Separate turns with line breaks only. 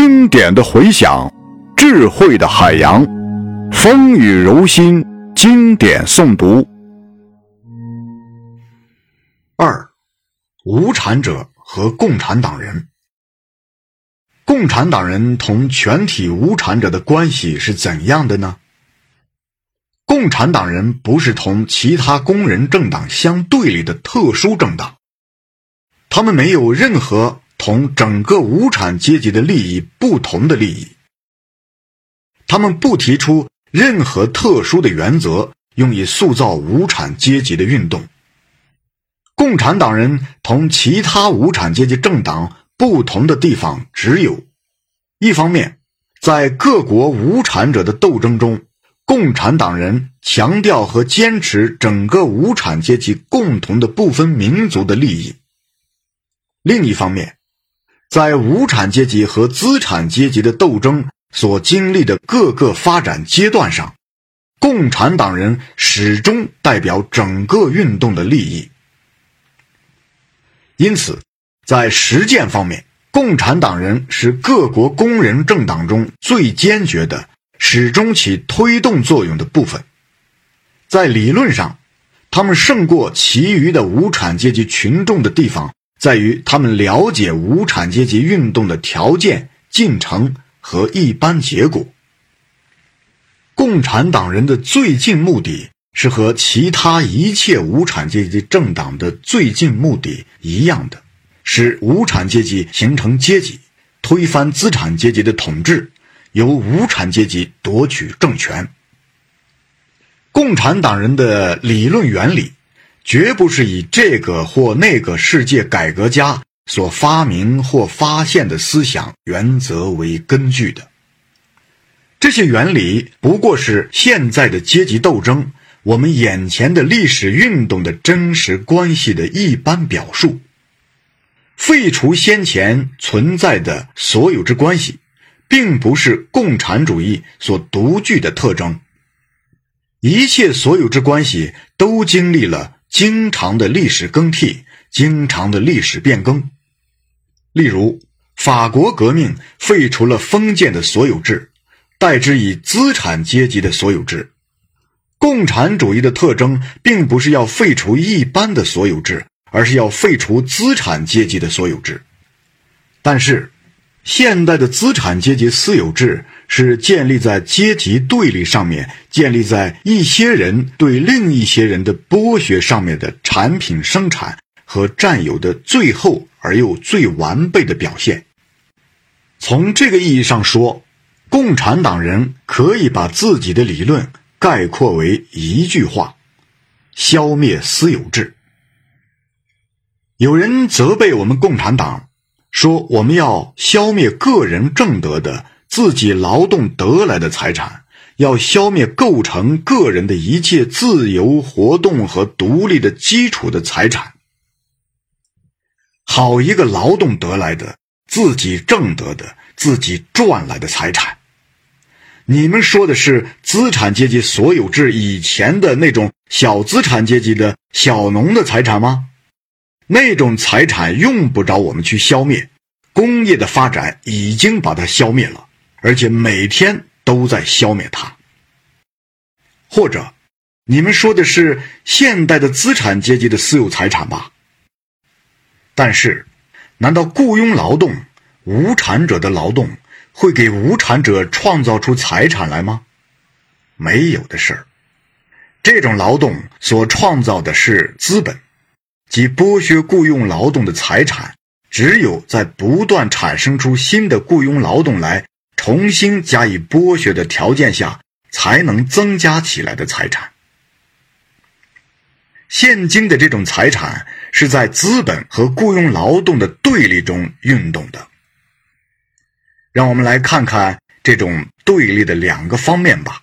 经典的回响，智慧的海洋，风雨柔心，经典诵读。
二，无产者和共产党人。共产党人同全体无产者的关系是怎样的呢？共产党人不是同其他工人政党相对立的特殊政党，他们没有任何。同整个无产阶级的利益不同的利益，他们不提出任何特殊的原则用以塑造无产阶级的运动。共产党人同其他无产阶级政党不同的地方只有：一方面，在各国无产者的斗争中，共产党人强调和坚持整个无产阶级共同的部分民族的利益；另一方面，在无产阶级和资产阶级的斗争所经历的各个发展阶段上，共产党人始终代表整个运动的利益。因此，在实践方面，共产党人是各国工人政党中最坚决的、始终起推动作用的部分。在理论上，他们胜过其余的无产阶级群众的地方。在于他们了解无产阶级运动的条件、进程和一般结果。共产党人的最近目的是和其他一切无产阶级政党的最近目的一样的，使无产阶级形成阶级，推翻资产阶级的统治，由无产阶级夺取政权。共产党人的理论原理。绝不是以这个或那个世界改革家所发明或发现的思想原则为根据的。这些原理不过是现在的阶级斗争、我们眼前的历史运动的真实关系的一般表述。废除先前存在的所有之关系，并不是共产主义所独具的特征。一切所有之关系都经历了。经常的历史更替，经常的历史变更。例如，法国革命废除了封建的所有制，代之以资产阶级的所有制。共产主义的特征并不是要废除一般的所有制，而是要废除资产阶级的所有制。但是，现代的资产阶级私有制是建立在阶级对立上面，建立在一些人对另一些人的剥削上面的产品生产和占有的最后而又最完备的表现。从这个意义上说，共产党人可以把自己的理论概括为一句话：消灭私有制。有人责备我们共产党。说我们要消灭个人挣得的自己劳动得来的财产，要消灭构成个人的一切自由活动和独立的基础的财产。好一个劳动得来的、自己挣得的、自己赚来的财产！你们说的是资产阶级所有制以前的那种小资产阶级的小农的财产吗？那种财产用不着我们去消灭，工业的发展已经把它消灭了，而且每天都在消灭它。或者，你们说的是现代的资产阶级的私有财产吧？但是，难道雇佣劳动、无产者的劳动会给无产者创造出财产来吗？没有的事儿，这种劳动所创造的是资本。即剥削雇佣劳动的财产，只有在不断产生出新的雇佣劳动来重新加以剥削的条件下，才能增加起来的财产。现今的这种财产是在资本和雇佣劳动的对立中运动的。让我们来看看这种对立的两个方面吧。